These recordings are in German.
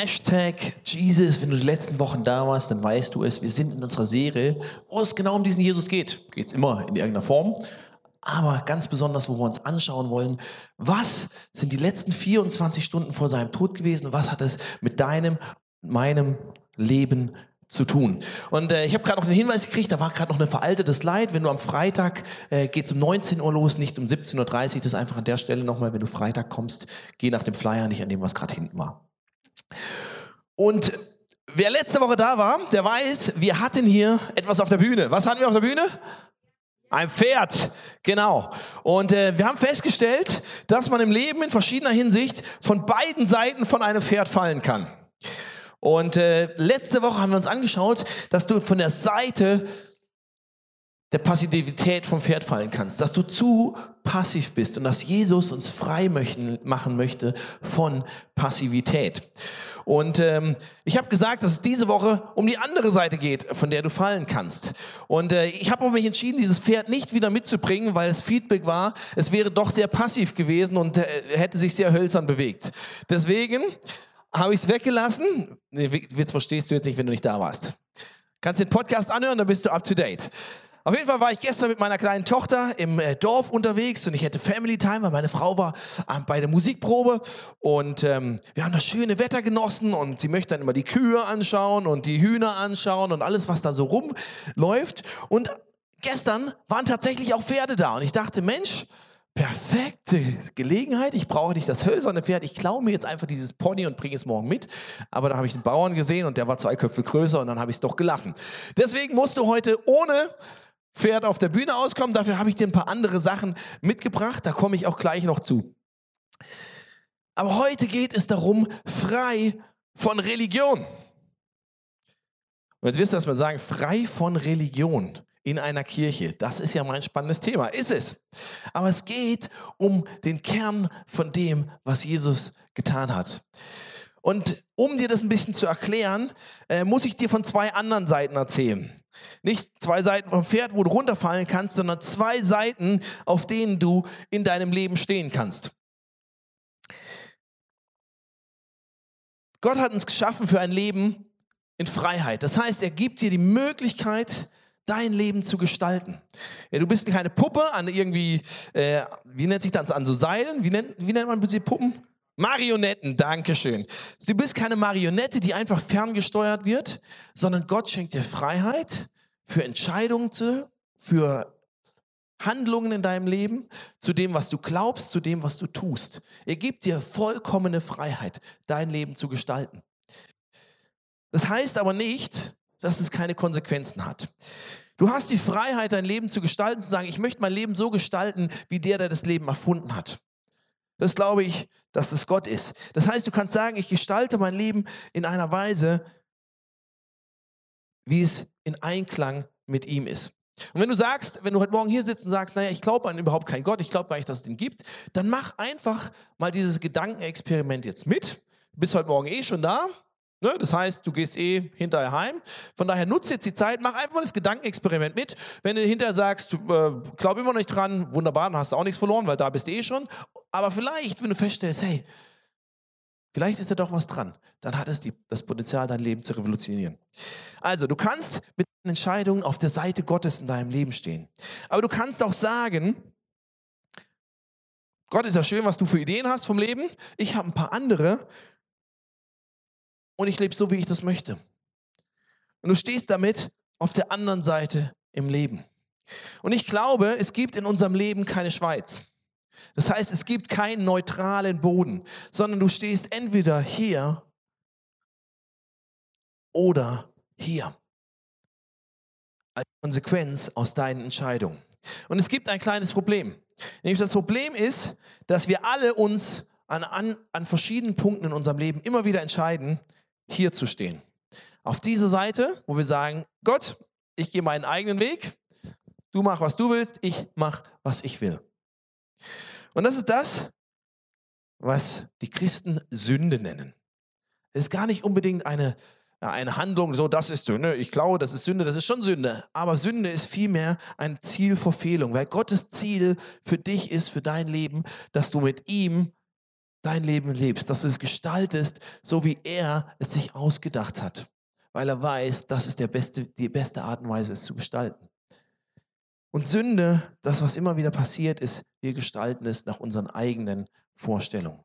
Hashtag Jesus, wenn du die letzten Wochen da warst, dann weißt du es. Wir sind in unserer Serie, wo es genau um diesen Jesus geht. Geht es immer in irgendeiner Form. Aber ganz besonders, wo wir uns anschauen wollen, was sind die letzten 24 Stunden vor seinem Tod gewesen? Was hat es mit deinem, meinem Leben zu tun. Und äh, ich habe gerade noch einen Hinweis gekriegt, da war gerade noch ein veraltetes Slide. Wenn du am Freitag, äh, geht es um 19 Uhr los, nicht um 17.30 Uhr. Das ist einfach an der Stelle nochmal, wenn du Freitag kommst, geh nach dem Flyer, nicht an dem, was gerade hinten war. Und wer letzte Woche da war, der weiß, wir hatten hier etwas auf der Bühne. Was hatten wir auf der Bühne? Ein Pferd, genau. Und äh, wir haben festgestellt, dass man im Leben in verschiedener Hinsicht von beiden Seiten von einem Pferd fallen kann. Und äh, letzte Woche haben wir uns angeschaut, dass du von der Seite der Passivität vom Pferd fallen kannst, dass du zu passiv bist und dass Jesus uns frei möchten, machen möchte von Passivität. Und ähm, ich habe gesagt, dass es diese Woche um die andere Seite geht, von der du fallen kannst. Und äh, ich habe mich entschieden, dieses Pferd nicht wieder mitzubringen, weil das Feedback war, es wäre doch sehr passiv gewesen und äh, hätte sich sehr hölzern bewegt. Deswegen habe ich es weggelassen. Nee, Witz verstehst du jetzt nicht, wenn du nicht da warst. Kannst den Podcast anhören, dann bist du up to date. Auf jeden Fall war ich gestern mit meiner kleinen Tochter im äh, Dorf unterwegs und ich hatte Family Time, weil meine Frau war äh, bei der Musikprobe und ähm, wir haben das schöne Wetter genossen und sie möchte dann immer die Kühe anschauen und die Hühner anschauen und alles, was da so rumläuft. Und gestern waren tatsächlich auch Pferde da und ich dachte, Mensch, perfekte Gelegenheit. Ich brauche nicht das hölzerne Pferd. Ich klaue mir jetzt einfach dieses Pony und bringe es morgen mit. Aber da habe ich einen Bauern gesehen und der war zwei Köpfe größer und dann habe ich es doch gelassen. Deswegen musst du heute ohne Pferd auf der Bühne auskommen. Dafür habe ich dir ein paar andere Sachen mitgebracht. Da komme ich auch gleich noch zu. Aber heute geht es darum, frei von Religion. Und jetzt wirst du erstmal sagen, frei von Religion in einer Kirche. Das ist ja mein spannendes Thema. Ist es. Aber es geht um den Kern von dem, was Jesus getan hat. Und um dir das ein bisschen zu erklären, äh, muss ich dir von zwei anderen Seiten erzählen. Nicht zwei Seiten vom Pferd, wo du runterfallen kannst, sondern zwei Seiten, auf denen du in deinem Leben stehen kannst. Gott hat uns geschaffen für ein Leben in Freiheit. Das heißt, er gibt dir die Möglichkeit, dein Leben zu gestalten. Ja, du bist keine Puppe an irgendwie, äh, wie nennt sich das, an so Seilen? Wie nennt, wie nennt man diese Puppen? Marionetten, Dankeschön. Du bist keine Marionette, die einfach ferngesteuert wird, sondern Gott schenkt dir Freiheit für Entscheidungen, für Handlungen in deinem Leben, zu dem, was du glaubst, zu dem, was du tust. Er gibt dir vollkommene Freiheit, dein Leben zu gestalten. Das heißt aber nicht, dass es keine Konsequenzen hat. Du hast die Freiheit, dein Leben zu gestalten, zu sagen, ich möchte mein Leben so gestalten, wie der, der das Leben erfunden hat. Das glaube ich, dass es Gott ist. Das heißt, du kannst sagen, ich gestalte mein Leben in einer Weise, wie es in Einklang mit ihm ist. Und wenn du sagst, wenn du heute Morgen hier sitzt und sagst, naja, ich glaube an überhaupt keinen Gott, ich glaube gar nicht, dass es den gibt, dann mach einfach mal dieses Gedankenexperiment jetzt mit. Du bist heute Morgen eh schon da. Ne? Das heißt, du gehst eh hinterher heim. Von daher nutze jetzt die Zeit, mach einfach mal das Gedankenexperiment mit. Wenn du hinterher sagst, du äh, glaub immer noch nicht dran, wunderbar, dann hast du auch nichts verloren, weil da bist du eh schon. Aber vielleicht, wenn du feststellst, hey, vielleicht ist da doch was dran, dann hat es die, das Potenzial, dein Leben zu revolutionieren. Also, du kannst mit Entscheidungen auf der Seite Gottes in deinem Leben stehen. Aber du kannst auch sagen, Gott ist ja schön, was du für Ideen hast vom Leben. Ich habe ein paar andere und ich lebe so, wie ich das möchte. Und du stehst damit auf der anderen Seite im Leben. Und ich glaube, es gibt in unserem Leben keine Schweiz. Das heißt, es gibt keinen neutralen Boden, sondern du stehst entweder hier oder hier. Als Konsequenz aus deinen Entscheidungen. Und es gibt ein kleines Problem. Nämlich das Problem ist, dass wir alle uns an, an, an verschiedenen Punkten in unserem Leben immer wieder entscheiden, hier zu stehen. Auf dieser Seite, wo wir sagen, Gott, ich gehe meinen eigenen Weg, du mach, was du willst, ich mach, was ich will. Und das ist das, was die Christen Sünde nennen. Es ist gar nicht unbedingt eine, eine Handlung, so das ist Sünde, ich glaube, das ist Sünde, das ist schon Sünde. Aber Sünde ist vielmehr eine Zielverfehlung, weil Gottes Ziel für dich ist, für dein Leben, dass du mit ihm dein Leben lebst, dass du es gestaltest, so wie er es sich ausgedacht hat, weil er weiß, das ist der beste, die beste Art und Weise, es zu gestalten. Und Sünde, das, was immer wieder passiert ist, wir gestalten es nach unseren eigenen Vorstellungen.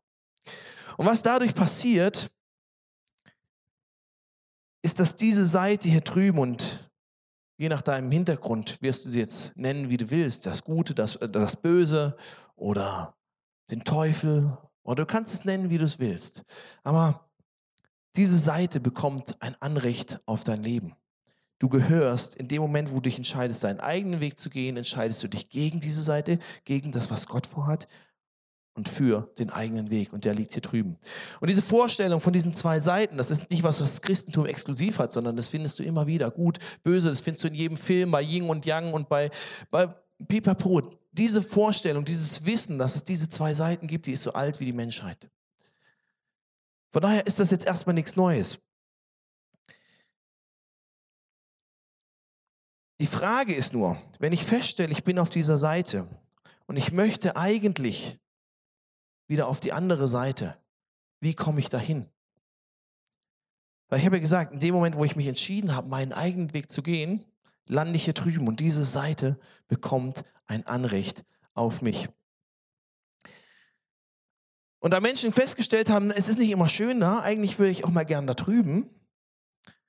Und was dadurch passiert, ist, dass diese Seite hier drüben und je nach deinem Hintergrund wirst du sie jetzt nennen, wie du willst, das Gute, das, äh, das Böse oder den Teufel oder du kannst es nennen, wie du es willst. Aber diese Seite bekommt ein Anrecht auf dein Leben. Du gehörst in dem Moment, wo du dich entscheidest, deinen eigenen Weg zu gehen, entscheidest du dich gegen diese Seite, gegen das, was Gott vorhat und für den eigenen Weg. Und der liegt hier drüben. Und diese Vorstellung von diesen zwei Seiten, das ist nicht was, was das Christentum exklusiv hat, sondern das findest du immer wieder. Gut, böse, das findest du in jedem Film, bei Yin und Yang und bei, bei Pipapo. Diese Vorstellung, dieses Wissen, dass es diese zwei Seiten gibt, die ist so alt wie die Menschheit. Von daher ist das jetzt erstmal nichts Neues. Die Frage ist nur, wenn ich feststelle, ich bin auf dieser Seite und ich möchte eigentlich wieder auf die andere Seite, wie komme ich dahin? Weil ich habe ja gesagt, in dem Moment, wo ich mich entschieden habe, meinen eigenen Weg zu gehen, lande ich hier drüben und diese Seite bekommt ein Anrecht auf mich. Und da Menschen festgestellt haben, es ist nicht immer schön da, eigentlich würde ich auch mal gern da drüben,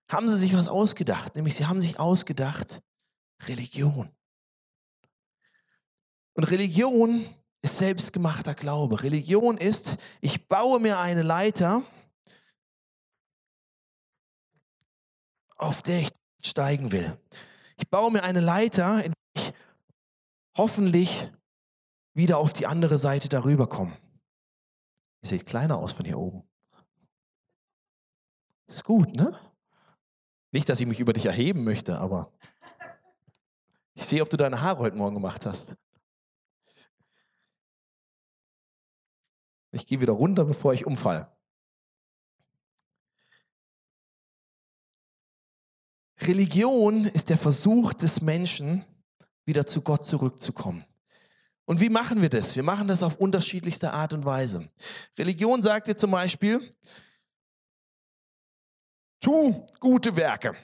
haben sie sich was ausgedacht. Nämlich sie haben sich ausgedacht, Religion. Und Religion ist selbstgemachter Glaube. Religion ist, ich baue mir eine Leiter, auf der ich steigen will. Ich baue mir eine Leiter, in der ich hoffentlich wieder auf die andere Seite darüber komme. Ihr seht kleiner aus von hier oben. Ist gut, ne? Nicht, dass ich mich über dich erheben möchte, aber ich sehe, ob du deine Haare heute Morgen gemacht hast. Ich gehe wieder runter, bevor ich umfalle. Religion ist der Versuch des Menschen, wieder zu Gott zurückzukommen. Und wie machen wir das? Wir machen das auf unterschiedlichste Art und Weise. Religion sagt dir zum Beispiel, tu gute Werke,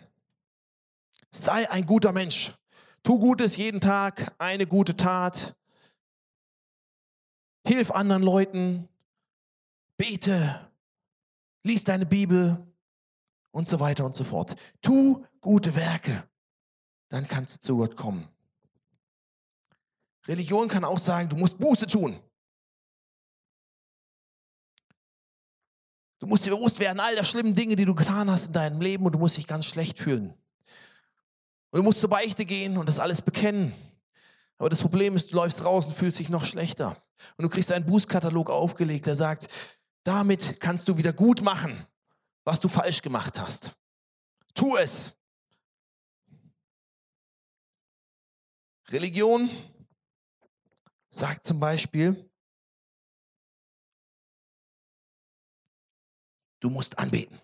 sei ein guter Mensch, Tu Gutes jeden Tag, eine gute Tat. Hilf anderen Leuten. Bete. Lies deine Bibel und so weiter und so fort. Tu gute Werke. Dann kannst du zu Gott kommen. Religion kann auch sagen, du musst Buße tun. Du musst dir bewusst werden, all der schlimmen Dinge, die du getan hast in deinem Leben und du musst dich ganz schlecht fühlen. Und du musst zur Beichte gehen und das alles bekennen. Aber das Problem ist, du läufst raus und fühlst dich noch schlechter. Und du kriegst einen Bußkatalog aufgelegt, der sagt, damit kannst du wieder gut machen, was du falsch gemacht hast. Tu es. Religion sagt zum Beispiel, du musst anbeten.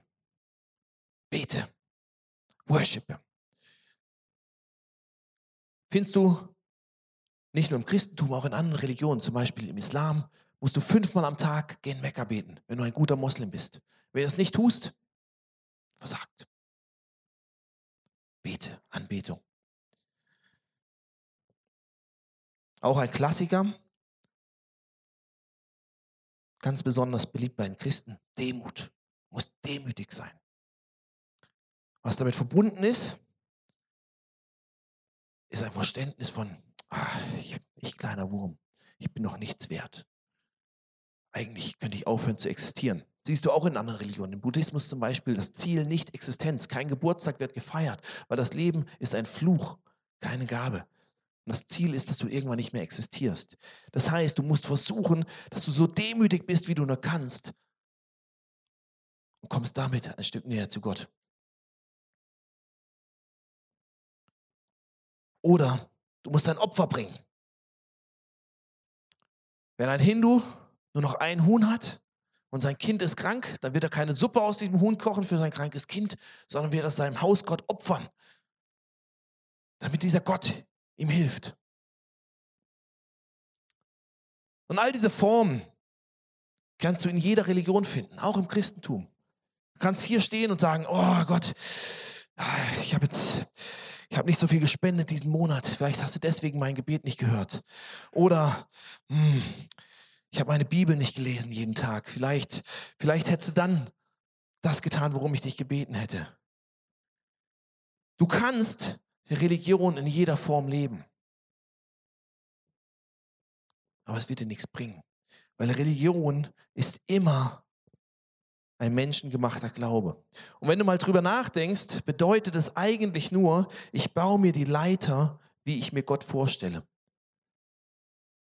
Bete. Worshipe findest du nicht nur im Christentum, auch in anderen Religionen, zum Beispiel im Islam, musst du fünfmal am Tag gehen Mekka beten, wenn du ein guter Moslem bist. Wenn du das nicht tust, versagt. Bete, Anbetung. Auch ein Klassiker, ganz besonders beliebt bei den Christen, Demut. Muss demütig sein. Was damit verbunden ist, ist ein Verständnis von, ach, ich, ich kleiner Wurm, ich bin noch nichts wert. Eigentlich könnte ich aufhören zu existieren. Siehst du auch in anderen Religionen. Im Buddhismus zum Beispiel das Ziel nicht Existenz. Kein Geburtstag wird gefeiert, weil das Leben ist ein Fluch, keine Gabe. Und das Ziel ist, dass du irgendwann nicht mehr existierst. Das heißt, du musst versuchen, dass du so demütig bist, wie du nur kannst. Und kommst damit ein Stück näher zu Gott. Oder du musst ein Opfer bringen. Wenn ein Hindu nur noch ein Huhn hat und sein Kind ist krank, dann wird er keine Suppe aus diesem Huhn kochen für sein krankes Kind, sondern wird er seinem Hausgott opfern, damit dieser Gott ihm hilft. Und all diese Formen Kannst du in jeder Religion finden, auch im Christentum. Du kannst hier stehen und sagen, oh Gott, ich habe jetzt, ich habe nicht so viel gespendet diesen Monat. Vielleicht hast du deswegen mein Gebet nicht gehört. Oder hm, ich habe meine Bibel nicht gelesen jeden Tag. Vielleicht, vielleicht hättest du dann das getan, worum ich dich gebeten hätte. Du kannst Religion in jeder Form leben. Aber es wird dir nichts bringen. Weil Religion ist immer ein menschengemachter Glaube. Und wenn du mal drüber nachdenkst, bedeutet es eigentlich nur, ich baue mir die Leiter, wie ich mir Gott vorstelle.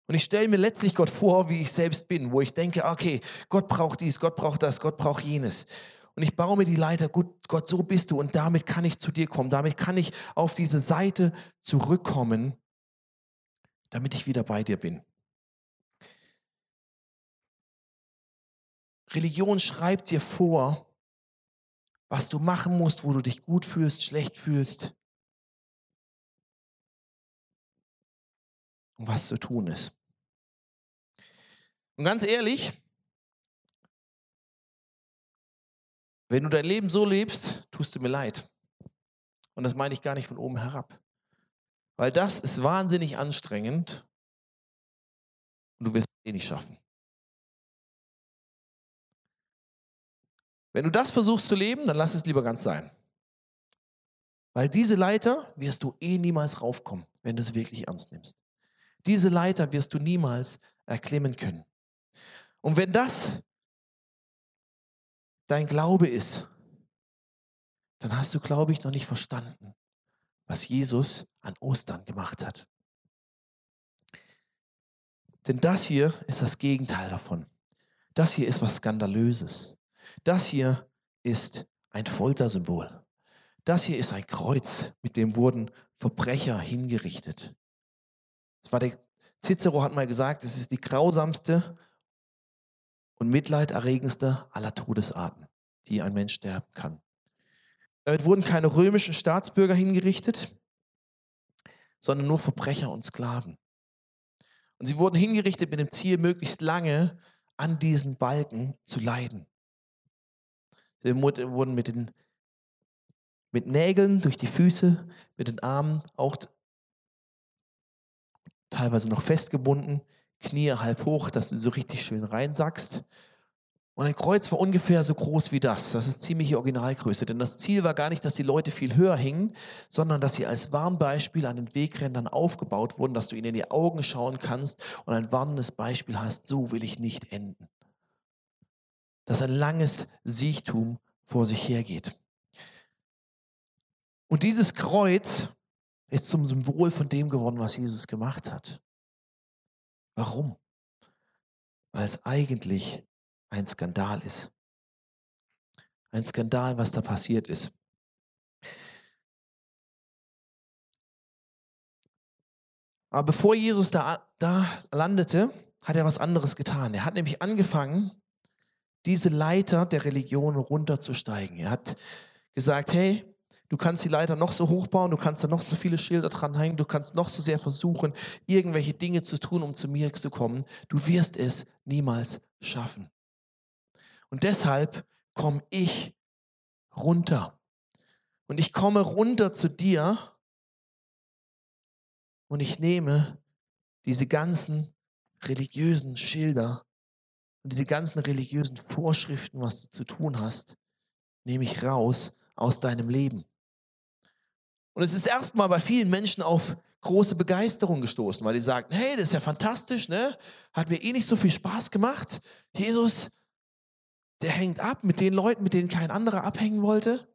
Und ich stelle mir letztlich Gott vor, wie ich selbst bin, wo ich denke, okay, Gott braucht dies, Gott braucht das, Gott braucht jenes. Und ich baue mir die Leiter, gut, Gott, so bist du und damit kann ich zu dir kommen, damit kann ich auf diese Seite zurückkommen, damit ich wieder bei dir bin. Religion schreibt dir vor, was du machen musst, wo du dich gut fühlst, schlecht fühlst und was zu tun ist. Und ganz ehrlich, wenn du dein Leben so lebst, tust du mir leid. Und das meine ich gar nicht von oben herab. Weil das ist wahnsinnig anstrengend und du wirst es eh nicht schaffen. Wenn du das versuchst zu leben, dann lass es lieber ganz sein. Weil diese Leiter wirst du eh niemals raufkommen, wenn du es wirklich ernst nimmst. Diese Leiter wirst du niemals erklimmen können. Und wenn das dein Glaube ist, dann hast du, glaube ich, noch nicht verstanden, was Jesus an Ostern gemacht hat. Denn das hier ist das Gegenteil davon. Das hier ist was Skandalöses. Das hier ist ein Foltersymbol. Das hier ist ein Kreuz, mit dem wurden Verbrecher hingerichtet. Das war der, Cicero hat mal gesagt, es ist die grausamste und mitleiderregendste aller Todesarten, die ein Mensch sterben kann. Damit wurden keine römischen Staatsbürger hingerichtet, sondern nur Verbrecher und Sklaven. Und sie wurden hingerichtet mit dem Ziel, möglichst lange an diesen Balken zu leiden. Sie wurden mit, den, mit Nägeln durch die Füße, mit den Armen auch teilweise noch festgebunden, Knie halb hoch, dass du so richtig schön reinsackst. Und ein Kreuz war ungefähr so groß wie das. Das ist ziemliche Originalgröße. Denn das Ziel war gar nicht, dass die Leute viel höher hingen, sondern dass sie als Warnbeispiel an den Wegrändern aufgebaut wurden, dass du ihnen in die Augen schauen kannst und ein warnendes Beispiel hast, so will ich nicht enden dass ein langes Siechtum vor sich hergeht. Und dieses Kreuz ist zum Symbol von dem geworden, was Jesus gemacht hat. Warum? Weil es eigentlich ein Skandal ist. Ein Skandal, was da passiert ist. Aber bevor Jesus da, da landete, hat er was anderes getan. Er hat nämlich angefangen, diese Leiter der Religion runterzusteigen. Er hat gesagt, hey, du kannst die Leiter noch so hoch bauen, du kannst da noch so viele Schilder dran hängen, du kannst noch so sehr versuchen, irgendwelche Dinge zu tun, um zu mir zu kommen. Du wirst es niemals schaffen. Und deshalb komme ich runter. Und ich komme runter zu dir und ich nehme diese ganzen religiösen Schilder und diese ganzen religiösen Vorschriften, was du zu tun hast, nehme ich raus aus deinem Leben. Und es ist erstmal bei vielen Menschen auf große Begeisterung gestoßen, weil die sagten, hey, das ist ja fantastisch, ne? Hat mir eh nicht so viel Spaß gemacht. Jesus, der hängt ab mit den Leuten, mit denen kein anderer abhängen wollte.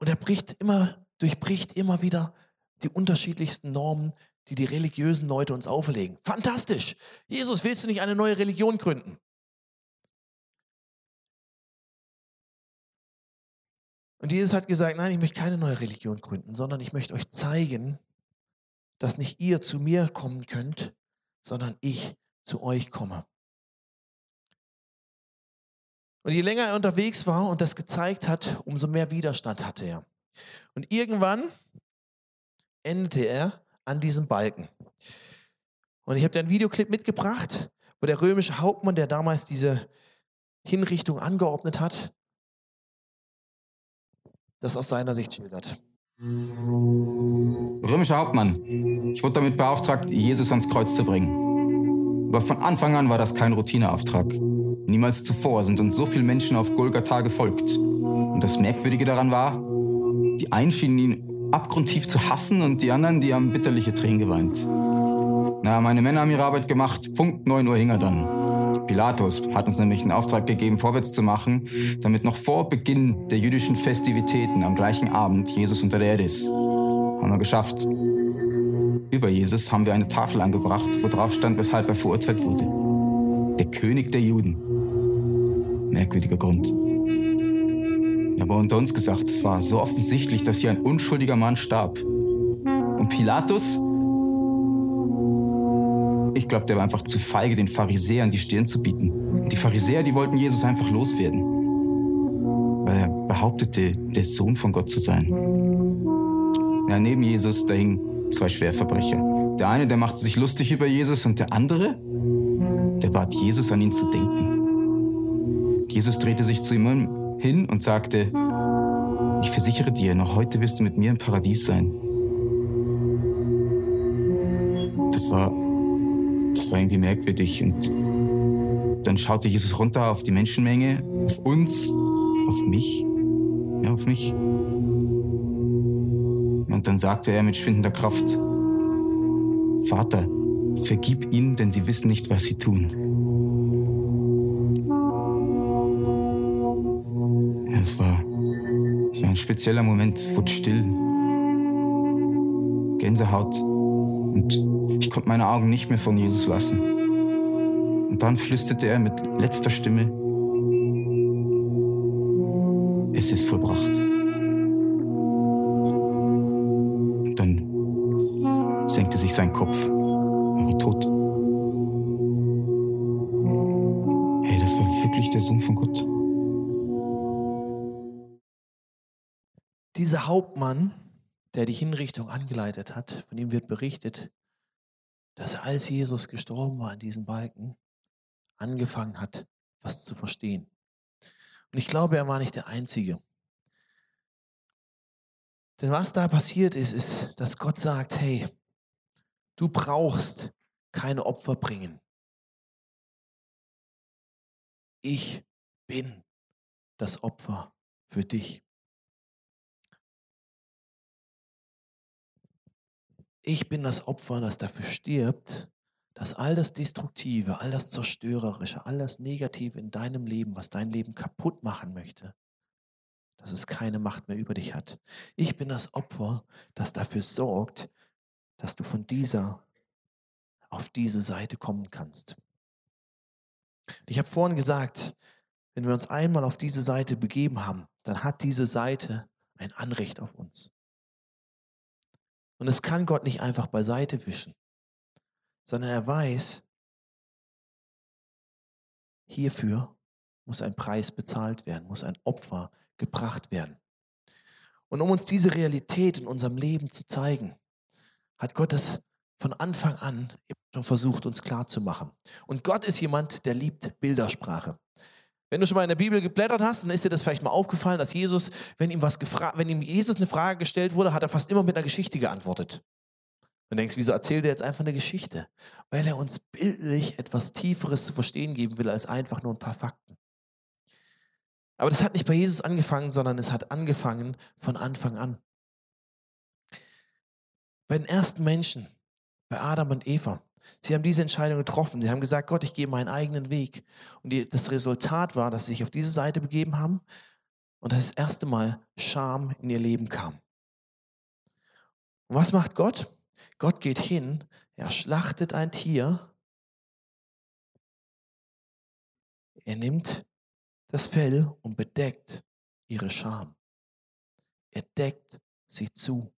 Und er bricht immer, durchbricht immer wieder die unterschiedlichsten Normen, die die religiösen Leute uns auferlegen. Fantastisch. Jesus, willst du nicht eine neue Religion gründen? Und Jesus hat gesagt, nein, ich möchte keine neue Religion gründen, sondern ich möchte euch zeigen, dass nicht ihr zu mir kommen könnt, sondern ich zu euch komme. Und je länger er unterwegs war und das gezeigt hat, umso mehr Widerstand hatte er. Und irgendwann endete er an diesem Balken. Und ich habe dir einen Videoclip mitgebracht, wo der römische Hauptmann, der damals diese Hinrichtung angeordnet hat, das aus seiner Sicht schildert. Römischer Hauptmann, ich wurde damit beauftragt, Jesus ans Kreuz zu bringen. Aber von Anfang an war das kein Routineauftrag. Niemals zuvor sind uns so viele Menschen auf Golgatha gefolgt. Und das Merkwürdige daran war, die einen schienen ihn abgrundtief zu hassen und die anderen, die haben bitterliche Tränen geweint. Na, meine Männer haben ihre Arbeit gemacht. Punkt 9 Uhr hing er dann. Pilatus hat uns nämlich einen Auftrag gegeben, vorwärts zu machen, damit noch vor Beginn der jüdischen Festivitäten am gleichen Abend Jesus unter der Erde ist. Haben wir geschafft. Über Jesus haben wir eine Tafel angebracht, wo drauf stand, weshalb er verurteilt wurde. Der König der Juden. Merkwürdiger Grund. Aber unter uns gesagt, es war so offensichtlich, dass hier ein unschuldiger Mann starb. Und Pilatus ich glaube, der war einfach zu feige, den Pharisäern die Stirn zu bieten. Die Pharisäer, die wollten Jesus einfach loswerden. Weil er behauptete, der Sohn von Gott zu sein. Ja, neben Jesus, da hingen zwei Schwerverbrecher. Der eine, der machte sich lustig über Jesus und der andere, der bat Jesus an ihn zu denken. Jesus drehte sich zu ihm hin und sagte, ich versichere dir, noch heute wirst du mit mir im Paradies sein. Das war das war irgendwie merkwürdig. Und dann schaute Jesus runter auf die Menschenmenge, auf uns, auf mich, ja, auf mich. Und dann sagte er mit schwindender Kraft, Vater, vergib ihnen, denn sie wissen nicht, was sie tun. Ja, es war ja, ein spezieller Moment, wurde still. Gänsehaut. Und ich konnte meine Augen nicht mehr von Jesus lassen. Und dann flüsterte er mit letzter Stimme, es ist vollbracht. Und dann senkte sich sein Kopf. Er war tot. Hey, das war wirklich der Sohn von Gott. Dieser Hauptmann, der die Hinrichtung angeleitet hat, von ihm wird berichtet, dass er, als Jesus gestorben war an diesem Balken, angefangen hat, was zu verstehen. Und ich glaube, er war nicht der Einzige. Denn was da passiert ist, ist, dass Gott sagt, hey, du brauchst keine Opfer bringen. Ich bin das Opfer für dich. Ich bin das Opfer, das dafür stirbt, dass all das Destruktive, all das Zerstörerische, all das Negative in deinem Leben, was dein Leben kaputt machen möchte, dass es keine Macht mehr über dich hat. Ich bin das Opfer, das dafür sorgt, dass du von dieser auf diese Seite kommen kannst. Ich habe vorhin gesagt, wenn wir uns einmal auf diese Seite begeben haben, dann hat diese Seite ein Anrecht auf uns. Und es kann Gott nicht einfach beiseite wischen, sondern er weiß, hierfür muss ein Preis bezahlt werden, muss ein Opfer gebracht werden. Und um uns diese Realität in unserem Leben zu zeigen, hat Gott es von Anfang an schon versucht, uns klarzumachen. Und Gott ist jemand, der liebt Bildersprache. Wenn du schon mal in der Bibel geblättert hast, dann ist dir das vielleicht mal aufgefallen, dass Jesus, wenn ihm, was wenn ihm Jesus eine Frage gestellt wurde, hat er fast immer mit einer Geschichte geantwortet. Und denkst, wieso erzählt er jetzt einfach eine Geschichte? Weil er uns bildlich etwas Tieferes zu verstehen geben will, als einfach nur ein paar Fakten. Aber das hat nicht bei Jesus angefangen, sondern es hat angefangen von Anfang an. Bei den ersten Menschen, bei Adam und Eva, Sie haben diese Entscheidung getroffen. Sie haben gesagt, Gott, ich gehe meinen eigenen Weg. Und die, das Resultat war, dass sie sich auf diese Seite begeben haben und das erste Mal Scham in ihr Leben kam. Und was macht Gott? Gott geht hin, er schlachtet ein Tier, er nimmt das Fell und bedeckt ihre Scham. Er deckt sie zu.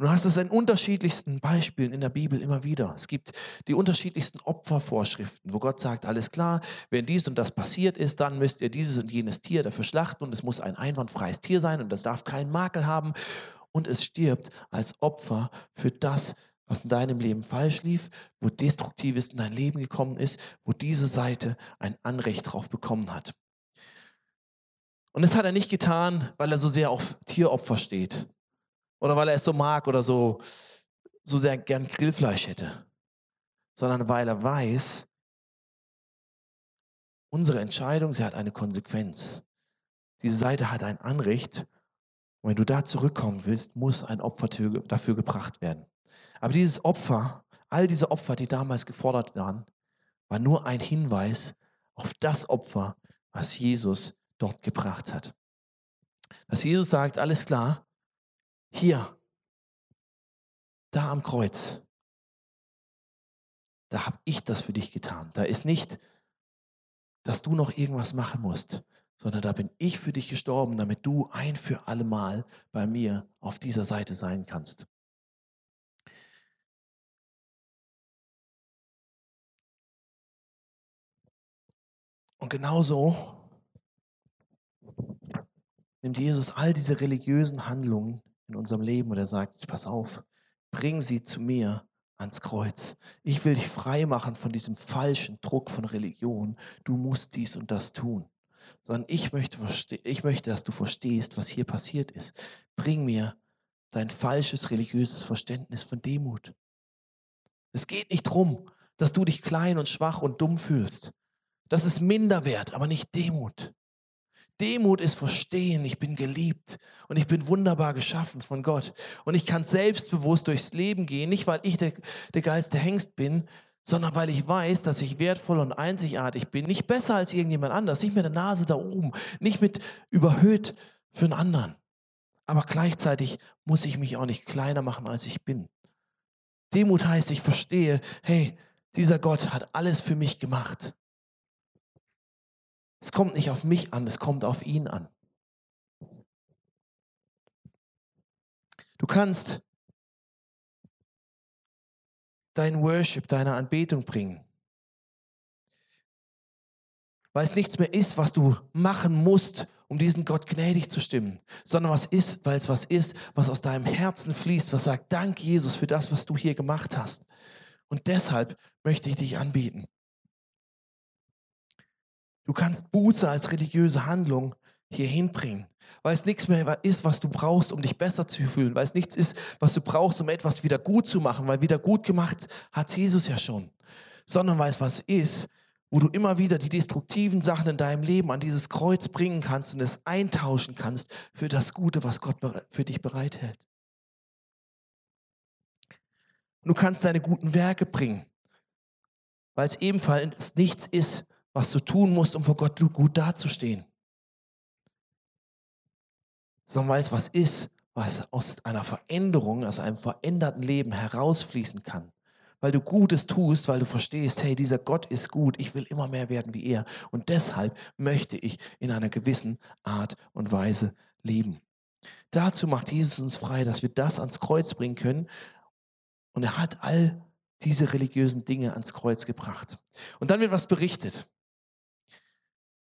Du hast es in unterschiedlichsten Beispielen in der Bibel immer wieder. Es gibt die unterschiedlichsten Opfervorschriften, wo Gott sagt, alles klar, wenn dies und das passiert ist, dann müsst ihr dieses und jenes Tier dafür schlachten und es muss ein einwandfreies Tier sein und das darf keinen Makel haben und es stirbt als Opfer für das, was in deinem Leben falsch lief, wo Destruktives in dein Leben gekommen ist, wo diese Seite ein Anrecht drauf bekommen hat. Und das hat er nicht getan, weil er so sehr auf Tieropfer steht oder weil er es so mag oder so, so sehr gern Grillfleisch hätte, sondern weil er weiß, unsere Entscheidung, sie hat eine Konsequenz. Diese Seite hat ein Anrecht. Und wenn du da zurückkommen willst, muss ein Opfer dafür gebracht werden. Aber dieses Opfer, all diese Opfer, die damals gefordert waren, war nur ein Hinweis auf das Opfer, was Jesus dort gebracht hat. Dass Jesus sagt, alles klar, hier, da am Kreuz, da habe ich das für dich getan. Da ist nicht, dass du noch irgendwas machen musst, sondern da bin ich für dich gestorben, damit du ein für alle Mal bei mir auf dieser Seite sein kannst. Und genauso nimmt Jesus all diese religiösen Handlungen in unserem Leben und er sagt, pass auf, bring sie zu mir ans Kreuz. Ich will dich frei machen von diesem falschen Druck von Religion. Du musst dies und das tun. Sondern ich möchte, ich möchte, dass du verstehst, was hier passiert ist. Bring mir dein falsches religiöses Verständnis von Demut. Es geht nicht darum, dass du dich klein und schwach und dumm fühlst. Das ist Minderwert, aber nicht Demut. Demut ist verstehen, ich bin geliebt und ich bin wunderbar geschaffen von Gott. Und ich kann selbstbewusst durchs Leben gehen, nicht weil ich der, der geilste Hengst bin, sondern weil ich weiß, dass ich wertvoll und einzigartig bin. Nicht besser als irgendjemand anders, nicht mit der Nase da oben, nicht mit überhöht für einen anderen. Aber gleichzeitig muss ich mich auch nicht kleiner machen, als ich bin. Demut heißt, ich verstehe, hey, dieser Gott hat alles für mich gemacht. Es kommt nicht auf mich an, es kommt auf ihn an. Du kannst dein Worship, deine Anbetung bringen. Weil es nichts mehr ist, was du machen musst, um diesen Gott gnädig zu stimmen, sondern was ist, weil es was ist, was aus deinem Herzen fließt, was sagt, danke Jesus für das, was du hier gemacht hast. Und deshalb möchte ich dich anbieten. Du kannst Buße als religiöse Handlung hier hinbringen, weil es nichts mehr ist, was du brauchst, um dich besser zu fühlen, weil es nichts ist, was du brauchst, um etwas wieder gut zu machen, weil wieder gut gemacht hat Jesus ja schon, sondern weil es was ist, wo du immer wieder die destruktiven Sachen in deinem Leben an dieses Kreuz bringen kannst und es eintauschen kannst für das Gute, was Gott für dich bereithält. du kannst deine guten Werke bringen, weil es ebenfalls nichts ist, was du tun musst, um vor Gott gut dazustehen. Sondern weil es was ist, was aus einer Veränderung, aus einem veränderten Leben herausfließen kann. Weil du Gutes tust, weil du verstehst, hey, dieser Gott ist gut, ich will immer mehr werden wie er. Und deshalb möchte ich in einer gewissen Art und Weise leben. Dazu macht Jesus uns frei, dass wir das ans Kreuz bringen können. Und er hat all diese religiösen Dinge ans Kreuz gebracht. Und dann wird was berichtet.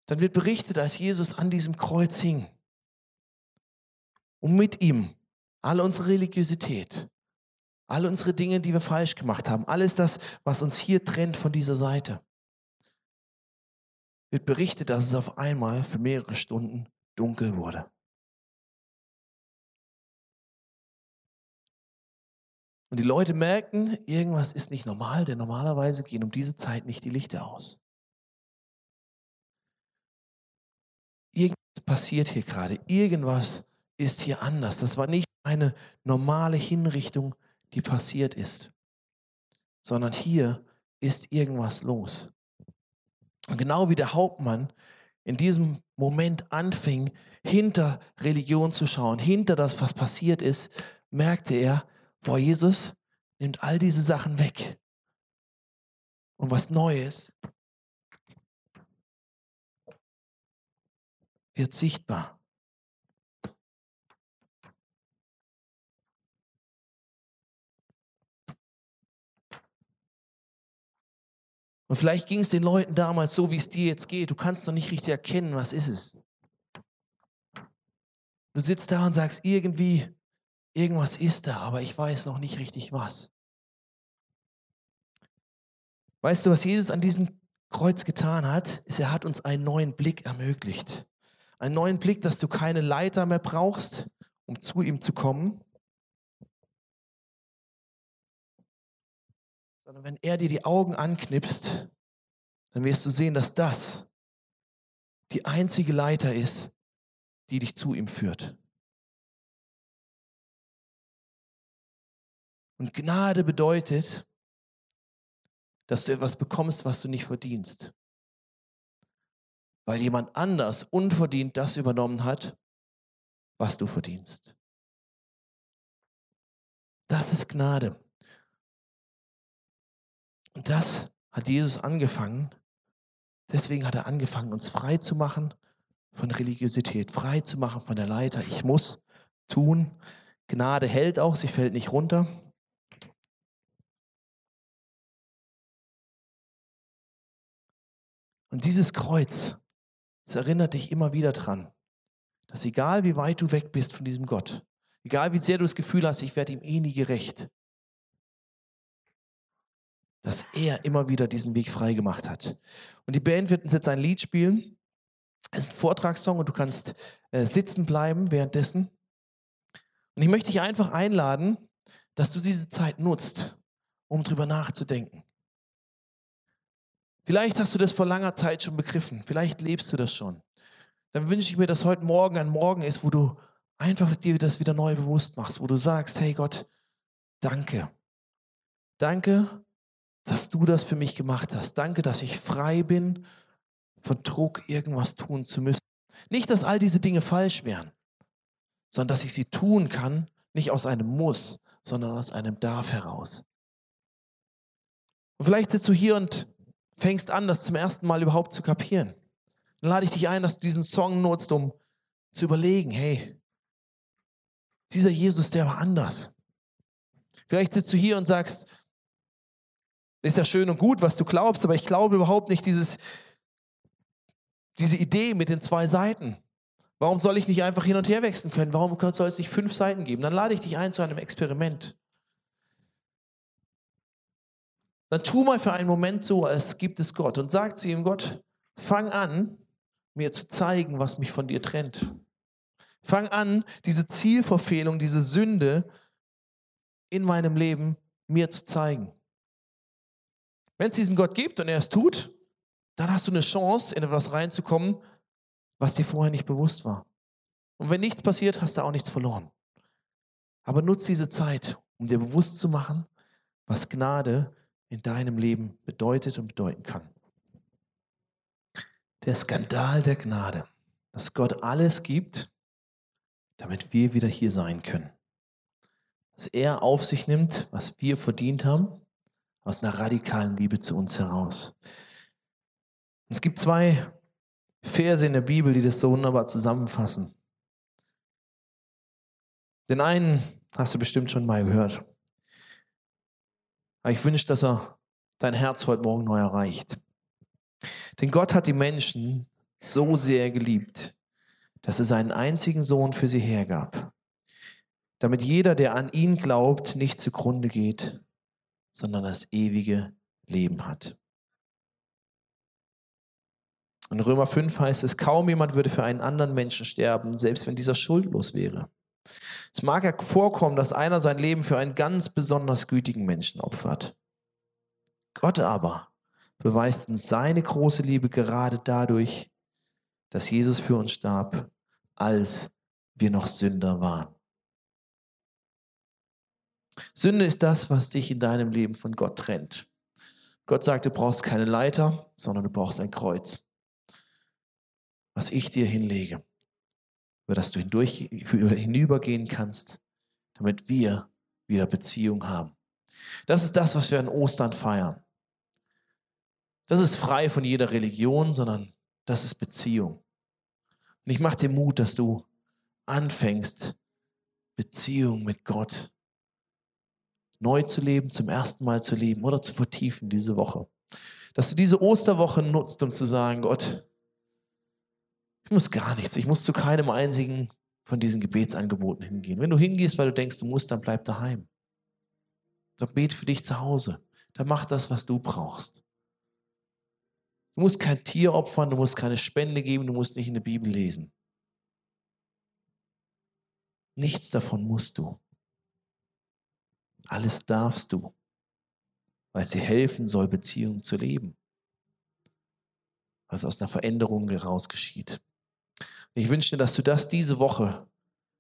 Dann wird berichtet, als Jesus an diesem Kreuz hing. Und mit ihm alle unsere Religiosität, alle unsere Dinge, die wir falsch gemacht haben, alles das, was uns hier trennt von dieser Seite, wird berichtet, dass es auf einmal für mehrere Stunden dunkel wurde. Und die Leute merken, irgendwas ist nicht normal, denn normalerweise gehen um diese Zeit nicht die Lichter aus. Passiert hier gerade, irgendwas ist hier anders. Das war nicht eine normale Hinrichtung, die passiert ist, sondern hier ist irgendwas los. Und genau wie der Hauptmann in diesem Moment anfing, hinter Religion zu schauen, hinter das, was passiert ist, merkte er, boah, Jesus nimmt all diese Sachen weg. Und was Neues wird sichtbar. Und vielleicht ging es den Leuten damals so, wie es dir jetzt geht. Du kannst noch nicht richtig erkennen, was ist es. Du sitzt da und sagst irgendwie, irgendwas ist da, aber ich weiß noch nicht richtig was. Weißt du, was Jesus an diesem Kreuz getan hat, ist, er hat uns einen neuen Blick ermöglicht. Einen neuen Blick, dass du keine Leiter mehr brauchst, um zu ihm zu kommen, sondern wenn er dir die Augen anknipst, dann wirst du sehen, dass das die einzige Leiter ist, die dich zu ihm führt. Und Gnade bedeutet, dass du etwas bekommst, was du nicht verdienst. Weil jemand anders unverdient das übernommen hat, was du verdienst. Das ist Gnade. Und das hat Jesus angefangen. Deswegen hat er angefangen, uns frei zu machen von Religiosität, frei zu machen von der Leiter. Ich muss tun. Gnade hält auch, sie fällt nicht runter. Und dieses Kreuz, es erinnert dich immer wieder dran, dass egal wie weit du weg bist von diesem Gott, egal wie sehr du das Gefühl hast, ich werde ihm eh nie gerecht, dass er immer wieder diesen Weg frei gemacht hat. Und die Band wird uns jetzt ein Lied spielen. Es ist ein Vortragssong und du kannst äh, sitzen bleiben währenddessen. Und ich möchte dich einfach einladen, dass du diese Zeit nutzt, um drüber nachzudenken. Vielleicht hast du das vor langer Zeit schon begriffen. Vielleicht lebst du das schon. Dann wünsche ich mir, dass heute Morgen ein Morgen ist, wo du einfach dir das wieder neu bewusst machst, wo du sagst, hey Gott, danke. Danke, dass du das für mich gemacht hast. Danke, dass ich frei bin von Druck, irgendwas tun zu müssen. Nicht, dass all diese Dinge falsch wären, sondern dass ich sie tun kann, nicht aus einem Muss, sondern aus einem Darf heraus. Und vielleicht sitzt du hier und fängst an, das zum ersten Mal überhaupt zu kapieren. Dann lade ich dich ein, dass du diesen Song nutzt, um zu überlegen, hey, dieser Jesus, der war anders. Vielleicht sitzt du hier und sagst, ist ja schön und gut, was du glaubst, aber ich glaube überhaupt nicht dieses, diese Idee mit den zwei Seiten. Warum soll ich nicht einfach hin und her wechseln können? Warum soll es nicht fünf Seiten geben? Dann lade ich dich ein zu einem Experiment. Dann tu mal für einen Moment so, als gibt es Gott und sag zu ihm, Gott, fang an, mir zu zeigen, was mich von dir trennt. Fang an, diese Zielverfehlung, diese Sünde in meinem Leben mir zu zeigen. Wenn es diesen Gott gibt und er es tut, dann hast du eine Chance, in etwas reinzukommen, was dir vorher nicht bewusst war. Und wenn nichts passiert, hast du auch nichts verloren. Aber nutze diese Zeit, um dir bewusst zu machen, was Gnade in deinem Leben bedeutet und bedeuten kann. Der Skandal der Gnade, dass Gott alles gibt, damit wir wieder hier sein können. Dass er auf sich nimmt, was wir verdient haben aus einer radikalen Liebe zu uns heraus. Es gibt zwei Verse in der Bibel, die das so wunderbar zusammenfassen. Den einen hast du bestimmt schon mal gehört. Aber ich wünsche, dass er dein Herz heute Morgen neu erreicht. Denn Gott hat die Menschen so sehr geliebt, dass er seinen einzigen Sohn für sie hergab, damit jeder, der an ihn glaubt, nicht zugrunde geht, sondern das ewige Leben hat. In Römer 5 heißt es, kaum jemand würde für einen anderen Menschen sterben, selbst wenn dieser schuldlos wäre. Es mag ja vorkommen, dass einer sein Leben für einen ganz besonders gütigen Menschen opfert. Gott aber beweist uns seine große Liebe gerade dadurch, dass Jesus für uns starb, als wir noch Sünder waren. Sünde ist das, was dich in deinem Leben von Gott trennt. Gott sagt, du brauchst keine Leiter, sondern du brauchst ein Kreuz, was ich dir hinlege, über das du hindurch, hinübergehen kannst, damit wir wieder Beziehung haben. Das ist das, was wir an Ostern feiern. Das ist frei von jeder Religion, sondern das ist Beziehung. Und ich mache dir Mut, dass du anfängst, Beziehung mit Gott neu zu leben, zum ersten Mal zu leben oder zu vertiefen diese Woche. Dass du diese Osterwoche nutzt, um zu sagen, Gott, muss gar nichts, ich muss zu keinem einzigen von diesen Gebetsangeboten hingehen. Wenn du hingehst, weil du denkst, du musst, dann bleib daheim. Sag, bet für dich zu Hause. Dann mach das, was du brauchst. Du musst kein Tier opfern, du musst keine Spende geben, du musst nicht in der Bibel lesen. Nichts davon musst du. Alles darfst du, weil es dir helfen soll, Beziehungen zu leben. Was aus einer Veränderung heraus geschieht. Ich wünsche dir, dass du das diese Woche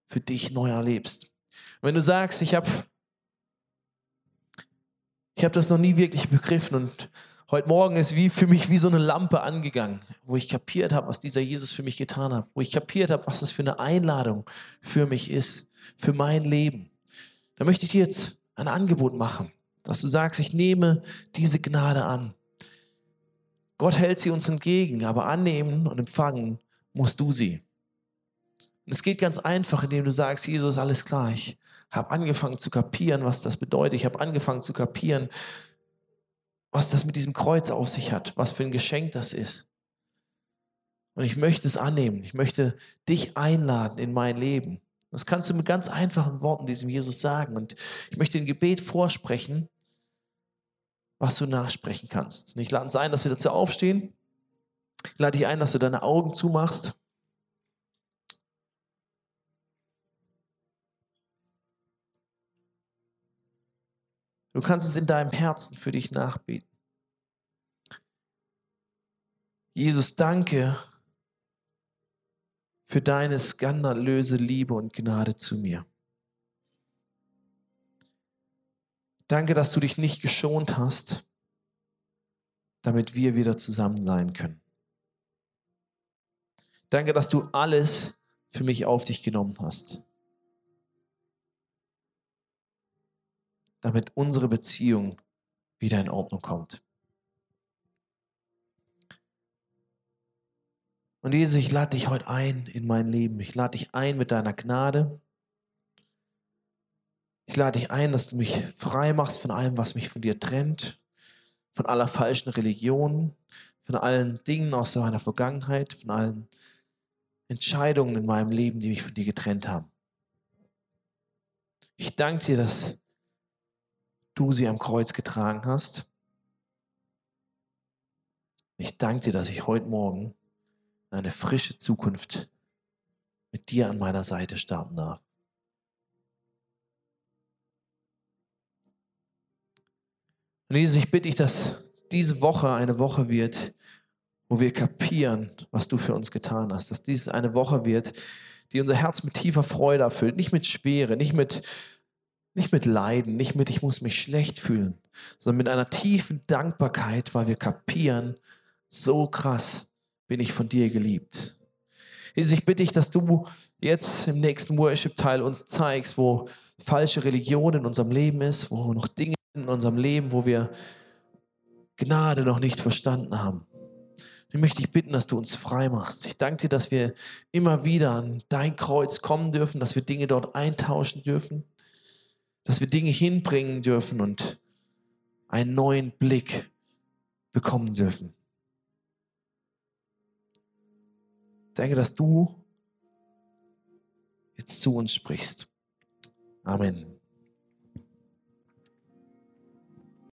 für dich neu erlebst. Wenn du sagst, ich habe ich hab das noch nie wirklich begriffen und heute Morgen ist wie für mich wie so eine Lampe angegangen, wo ich kapiert habe, was dieser Jesus für mich getan hat, wo ich kapiert habe, was das für eine Einladung für mich ist, für mein Leben. Da möchte ich dir jetzt ein Angebot machen, dass du sagst, ich nehme diese Gnade an. Gott hält sie uns entgegen, aber annehmen und empfangen musst du sie. Und es geht ganz einfach, indem du sagst, Jesus, alles klar, ich habe angefangen zu kapieren, was das bedeutet. Ich habe angefangen zu kapieren, was das mit diesem Kreuz auf sich hat, was für ein Geschenk das ist. Und ich möchte es annehmen. Ich möchte dich einladen in mein Leben. Das kannst du mit ganz einfachen Worten diesem Jesus sagen. Und ich möchte ein Gebet vorsprechen, was du nachsprechen kannst. Und ich lade uns ein, dass wir dazu aufstehen. Ich lade dich ein, dass du deine Augen zumachst. Du kannst es in deinem Herzen für dich nachbeten. Jesus, danke für deine skandalöse Liebe und Gnade zu mir. Danke, dass du dich nicht geschont hast, damit wir wieder zusammen sein können. Danke, dass du alles für mich auf dich genommen hast. damit unsere Beziehung wieder in Ordnung kommt. Und Jesus, ich lade dich heute ein in mein Leben. Ich lade dich ein mit deiner Gnade. Ich lade dich ein, dass du mich frei machst von allem, was mich von dir trennt, von aller falschen Religion, von allen Dingen aus meiner Vergangenheit, von allen Entscheidungen in meinem Leben, die mich von dir getrennt haben. Ich danke dir, dass du sie am Kreuz getragen hast. Ich danke dir, dass ich heute Morgen eine frische Zukunft mit dir an meiner Seite starten darf. Und Jesus, ich bitte dich, dass diese Woche eine Woche wird, wo wir kapieren, was du für uns getan hast. Dass dies eine Woche wird, die unser Herz mit tiefer Freude erfüllt, nicht mit Schwere, nicht mit nicht mit Leiden, nicht mit, ich muss mich schlecht fühlen, sondern mit einer tiefen Dankbarkeit, weil wir kapieren, so krass bin ich von dir geliebt. Jesus, ich bitte dich, dass du jetzt im nächsten Worship-Teil uns zeigst, wo falsche Religion in unserem Leben ist, wo noch Dinge in unserem Leben, wo wir Gnade noch nicht verstanden haben. Ich möchte dich bitten, dass du uns frei machst. Ich danke dir, dass wir immer wieder an dein Kreuz kommen dürfen, dass wir Dinge dort eintauschen dürfen dass wir Dinge hinbringen dürfen und einen neuen Blick bekommen dürfen. Danke, dass du jetzt zu uns sprichst. Amen.